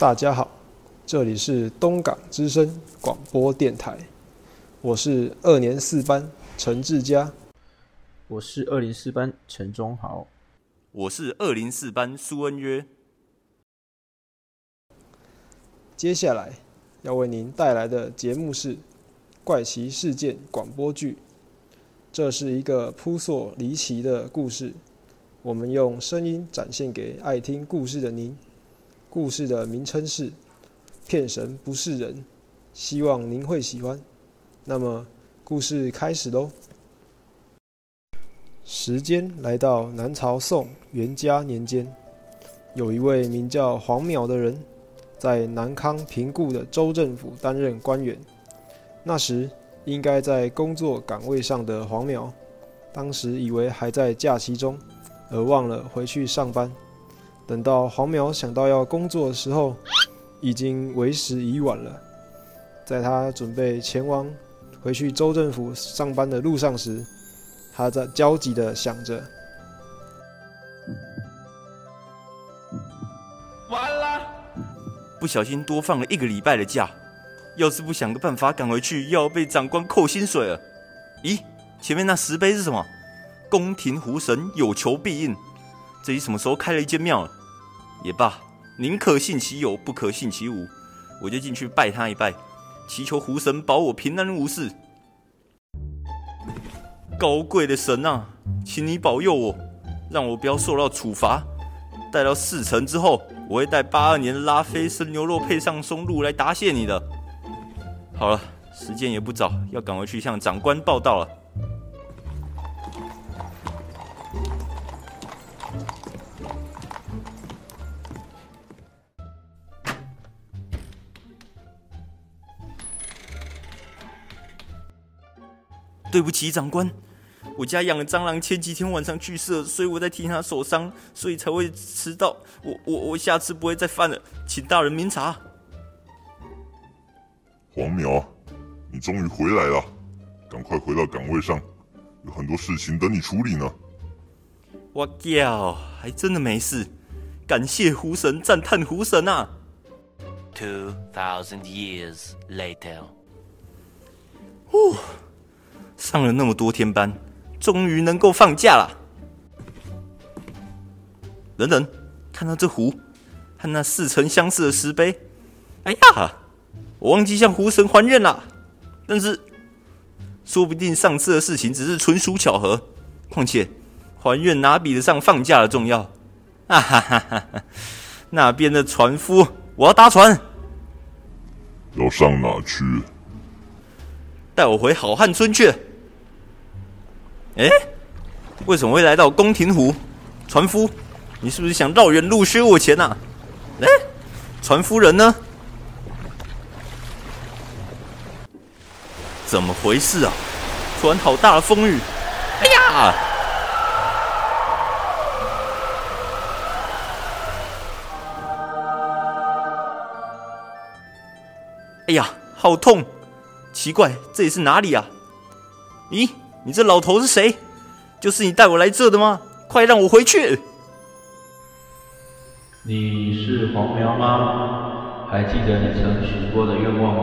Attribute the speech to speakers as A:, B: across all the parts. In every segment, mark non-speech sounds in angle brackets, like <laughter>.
A: 大家好，这里是东港之声广播电台，我是二年四班陈志佳，
B: 我是二零四班陈忠豪，
C: 我是二零四班苏恩约。
A: 接下来要为您带来的节目是《怪奇事件广播剧》，这是一个扑朔离奇的故事，我们用声音展现给爱听故事的您。故事的名称是《骗神不是人》，希望您会喜欢。那么，故事开始喽。时间来到南朝宋元嘉年间，有一位名叫黄淼的人，在南康平固的州政府担任官员。那时，应该在工作岗位上的黄淼，当时以为还在假期中，而忘了回去上班。等到黄苗想到要工作的时候，已经为时已晚了。在他准备前往回去州政府上班的路上时，他在焦急的想着：
C: 完了，不小心多放了一个礼拜的假，要是不想个办法赶回去，又要被长官扣薪水了。咦，前面那石碑是什么？宫廷狐神有求必应。这里什么时候开了一间庙？也罢，宁可信其有，不可信其无。我就进去拜他一拜，祈求狐神保我平安无事。高贵的神啊，请你保佑我，让我不要受到处罚。待到事成之后，我会带八二年的拉菲生牛肉配上松露来答谢你的。好了，时间也不早，要赶回去向长官报道了。对不起，长官，我家养的蟑螂前几天晚上去世了，所以我在替它受伤，所以才会迟到。我我我下次不会再犯了，请大人明察。
D: 黄苗，你终于回来了，赶快回到岗位上，有很多事情等你处理呢。
C: 我靠，还真的没事，感谢狐神，赞叹狐神啊
E: ！Two thousand years later，
C: 呼。上了那么多天班，终于能够放假了。等等，看到这湖和那似曾相识的石碑，哎呀，我忘记向湖神还愿了。但是，说不定上次的事情只是纯属巧合。况且，还愿哪比得上放假的重要？啊哈哈哈哈！那边的船夫，我要搭船。
D: 要上哪去？
C: 带我回好汉村去。哎，为什么会来到宫廷湖？船夫，你是不是想绕远路削我钱呐？哎，船夫人呢？怎么回事啊？突然好大的风雨！哎呀！哎呀，好痛！奇怪，这里是哪里啊？咦？你这老头是谁？就是你带我来这的吗？快让我回去！
B: 你是黄苗吗？还记得你曾许过的愿望吗？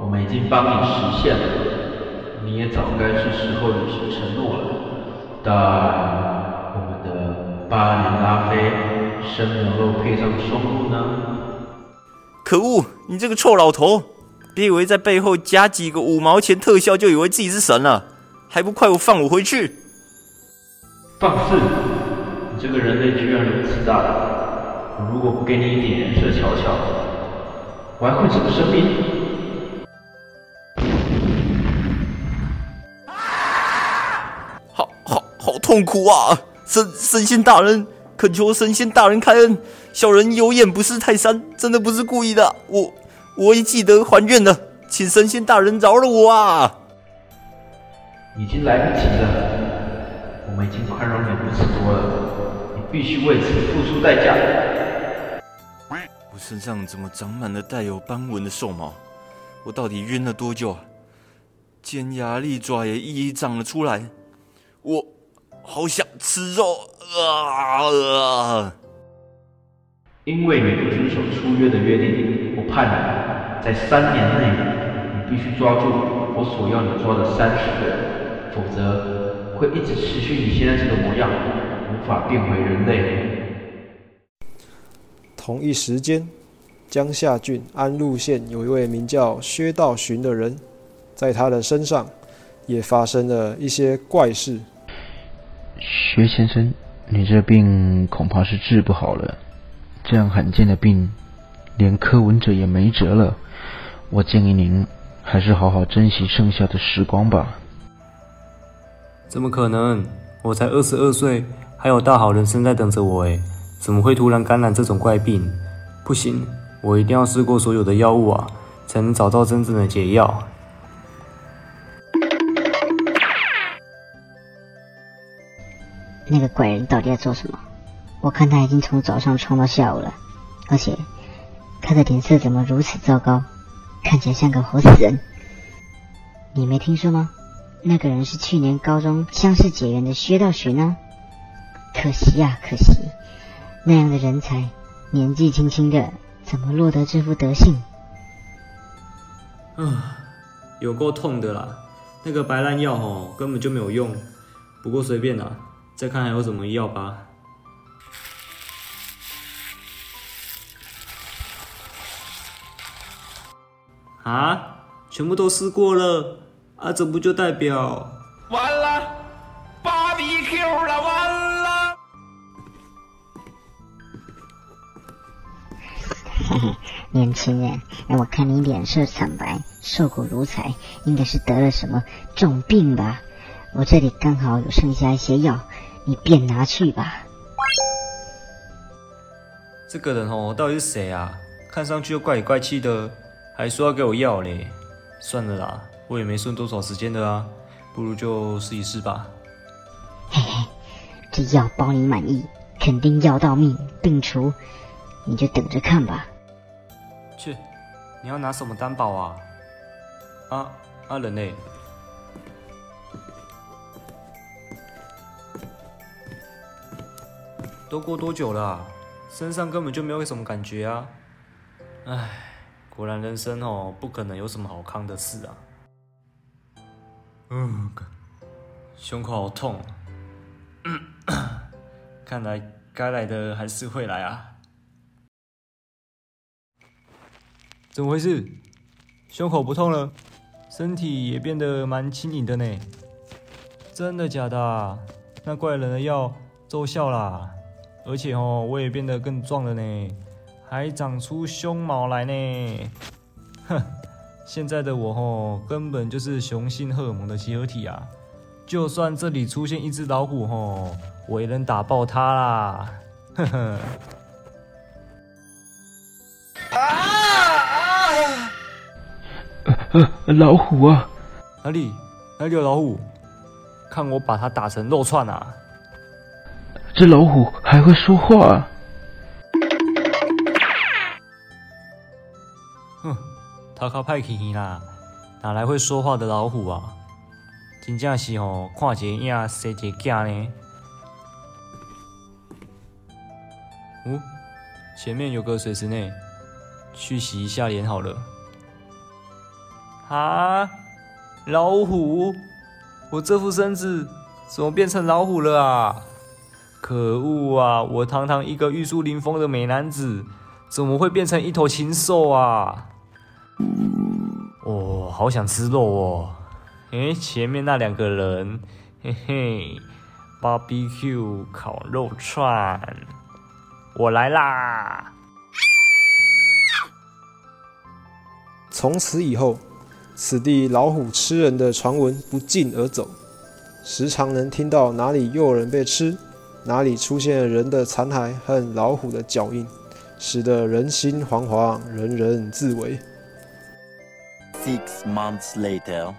B: 我们已经帮你实现了，你也早该是时候履行承诺了。但我们的巴黎拉菲生牛肉配上松露呢？
C: 可恶！你这个臭老头，别以为在背后加几个五毛钱特效就以为自己是神了。还不快我放我回去！
B: 放肆！你这个人类居然如此大胆！我如果不给你一点颜色瞧瞧，我还会怎么生命？
C: 好好好痛苦啊！神神仙大人，恳求神仙大人开恩！小人有眼不识泰山，真的不是故意的。我我已记得还愿了，请神仙大人饶了我啊！
B: 已经来不及了，我们已经宽容你如此多了，你必须为此付出代价。
C: 我身上怎么长满了带有斑纹的兽毛？我到底晕了多久啊？尖牙利爪也一一长了出来。我好想吃肉啊！
B: 因为你不遵守出约的约定，我判你在三年内，你必须抓住我所要你抓的三十个人，否则会一直持续你现在这个模样，无法变回人类。
A: 同一时间，江夏郡安陆县有一位名叫薛道寻的人，在他的身上也发生了一些怪事。
F: 薛先生，你这病恐怕是治不好了。这样罕见的病，连柯文哲也没辙了。我建议您还是好好珍惜剩下的时光吧。
G: 怎么可能？我才二十二岁，还有大好人生在等着我诶，怎么会突然感染这种怪病？不行，我一定要试过所有的药物啊，才能找到真正的解药。
H: 那个怪人到底在做什么？我看他已经从早上冲到下午了，而且他的脸色怎么如此糟糕，看起来像个活死人。你没听说吗？那个人是去年高中相识结缘的薛道寻呢。可惜呀，可惜，那样的人才，年纪轻轻的，怎么落得这副德性？
G: 啊，有够痛的啦！那个白烂药哦，根本就没有用。不过随便啦，再看还有什么药吧。啊，全部都试过了，啊，这不就代表
E: 完了芭比 Q 了，完了！
H: 嘿嘿，年轻人，让我看你脸色惨白，瘦骨如柴，应该是得了什么重病吧？我这里刚好有剩下一些药，你便拿去吧。
G: 这个人哦，到底是谁啊？看上去又怪里怪气的。还说要给我药嘞，算了啦，我也没剩多少时间的啊，不如就试一试吧。
H: 嘿嘿，这药包你满意，肯定药到命，病除，你就等着看吧。
G: 去，你要拿什么担保啊？啊啊人类？都过多久了？身上根本就没有什么感觉啊！唉。果然，人生哦，不可能有什么好康的事啊。嗯，胸口好痛，<coughs> 看来该来的还是会来啊。怎么回事？胸口不痛了，身体也变得蛮轻盈的呢。真的假的？那怪人的药奏效啦，而且哦，我也变得更壮了呢。还长出胸毛来呢，现在的我吼，根本就是雄性荷尔蒙的集合体啊！就算这里出现一只老虎吼，我也能打爆它啦！呵 <laughs> 呵。啊
F: 啊！老虎啊！
G: 哪里？哪里有老虎？看我把它打成肉串啊！
F: 这老虎还会说话？
G: 他靠派气气啦，哪来会说话的老虎啊？真正是哦，看一个影生一个囝呢。哦，前面有个水池内，去洗一下脸好了。啊，老虎！我这副身子怎么变成老虎了啊？可恶啊！我堂堂一个玉树临风的美男子，怎么会变成一头禽兽啊？哦，好想吃肉哦！诶，前面那两个人，嘿嘿，BBQ 烤肉串，我来啦！
A: 从此以后，此地老虎吃人的传闻不胫而走，时常能听到哪里又有人被吃，哪里出现人的残骸和老虎的脚印，使得人心惶惶，人人自危。
E: Six months later，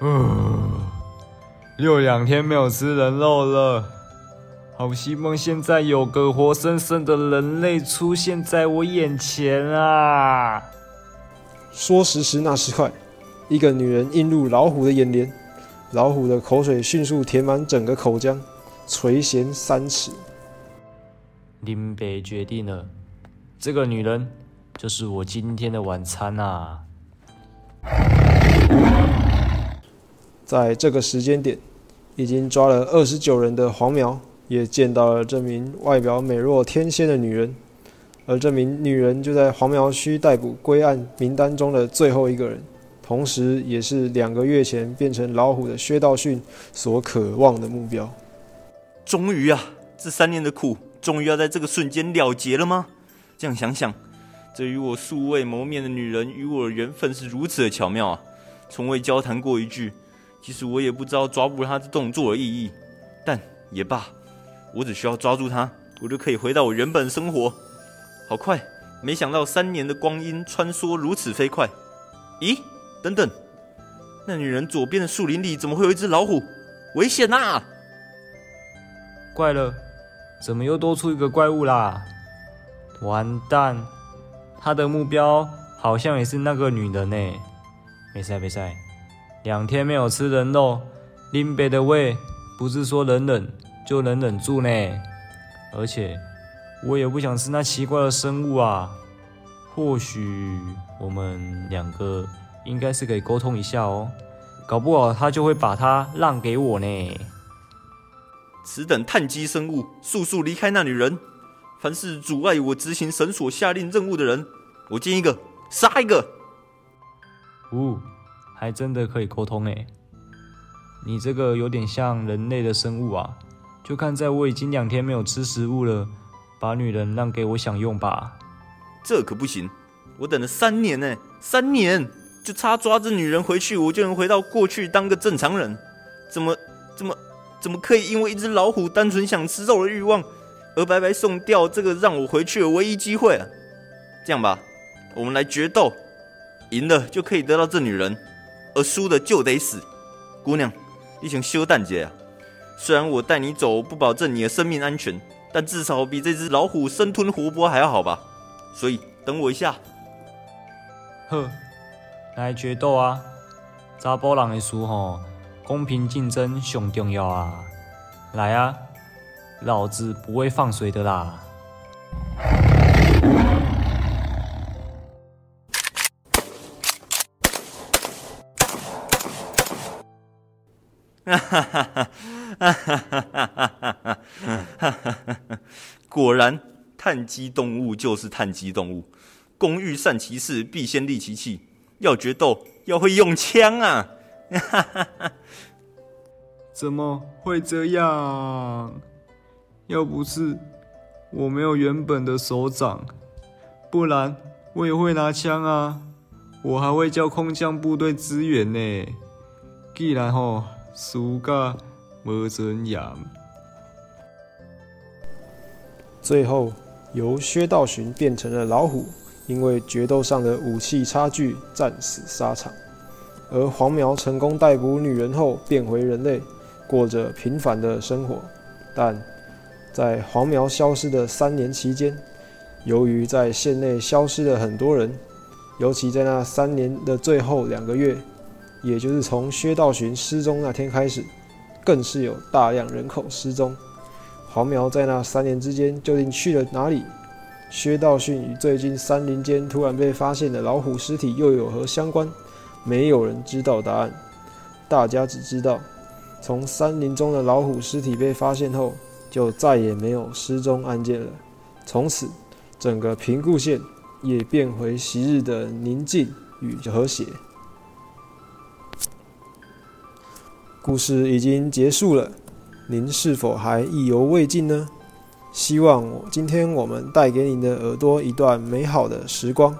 G: 嗯，又两天没有吃人肉了，好希望现在有个活生生的人类出现在我眼前啊！
A: 说时迟，那时快，一个女人映入老虎的眼帘，老虎的口水迅速填满整个口腔，垂涎三尺。
G: 林北决定了，这个女人就是我今天的晚餐啊！
A: 在这个时间点，已经抓了二十九人的黄苗，也见到了这名外表美若天仙的女人，而这名女人就在黄苗区逮捕归案名单中的最后一个人，同时也是两个月前变成老虎的薛道训所渴望的目标。
C: 终于啊，这三年的苦。终于要在这个瞬间了结了吗？这样想想，这与我素未谋面的女人与我的缘分是如此的巧妙啊！从未交谈过一句，其实我也不知道抓捕她这动作的意义。但也罢，我只需要抓住她，我就可以回到我原本生活。好快，没想到三年的光阴穿梭如此飞快。咦，等等，那女人左边的树林里怎么会有一只老虎？危险呐！
G: 怪了。怎么又多出一个怪物啦？完蛋，他的目标好像也是那个女人呢。没事没事，两天没有吃人肉，林北的胃不是说忍忍就能忍住呢。而且我也不想吃那奇怪的生物啊。或许我们两个应该是可以沟通一下哦，搞不好他就会把它让给我呢。
C: 此等碳基生物，速速离开那女人！凡是阻碍我执行神所下令任务的人，我见一个杀一个。
G: 呜，还真的可以沟通诶。你这个有点像人类的生物啊，就看在我已经两天没有吃食物了，把女人让给我享用吧。
C: 这可不行，我等了三年呢，三年就差抓着女人回去，我就能回到过去当个正常人。怎么，怎么？怎么可以因为一只老虎单纯想吃肉的欲望，而白白送掉这个让我回去的唯一机会啊？这样吧，我们来决斗，赢了就可以得到这女人，而输的就得死。姑娘，一群修蛋姐啊！虽然我带你走不保证你的生命安全，但至少比这只老虎生吞活剥还要好吧？所以等我一下。
G: 呵，来决斗啊！查甫人的输吼。公平竞争上重要啊！来啊，老子不会放水的啦！<laughs>
C: 果然，碳基动物就是碳基动物。工欲善其事，必先利其器。要决斗，要会用枪啊！哈哈哈！
G: 怎么会这样？要不是我没有原本的手掌，不然我也会拿枪啊！我还会叫空降部队支援呢。既然吼输个没尊严，
A: 最后由薛道寻变成了老虎，因为决斗上的武器差距，战死沙场。而黄苗成功逮捕女人后，变回人类，过着平凡的生活。但在黄苗消失的三年期间，由于在县内消失了很多人，尤其在那三年的最后两个月，也就是从薛道寻失踪那天开始，更是有大量人口失踪。黄苗在那三年之间究竟去了哪里？薛道训与最近山林间突然被发现的老虎尸体又有何相关？没有人知道答案，大家只知道，从山林中的老虎尸体被发现后，就再也没有失踪案件了。从此，整个平固县也变回昔日的宁静与和谐。故事已经结束了，您是否还意犹未尽呢？希望我今天我们带给您的耳朵一段美好的时光。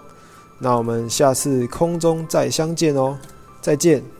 A: 那我们下次空中再相见哦，再见。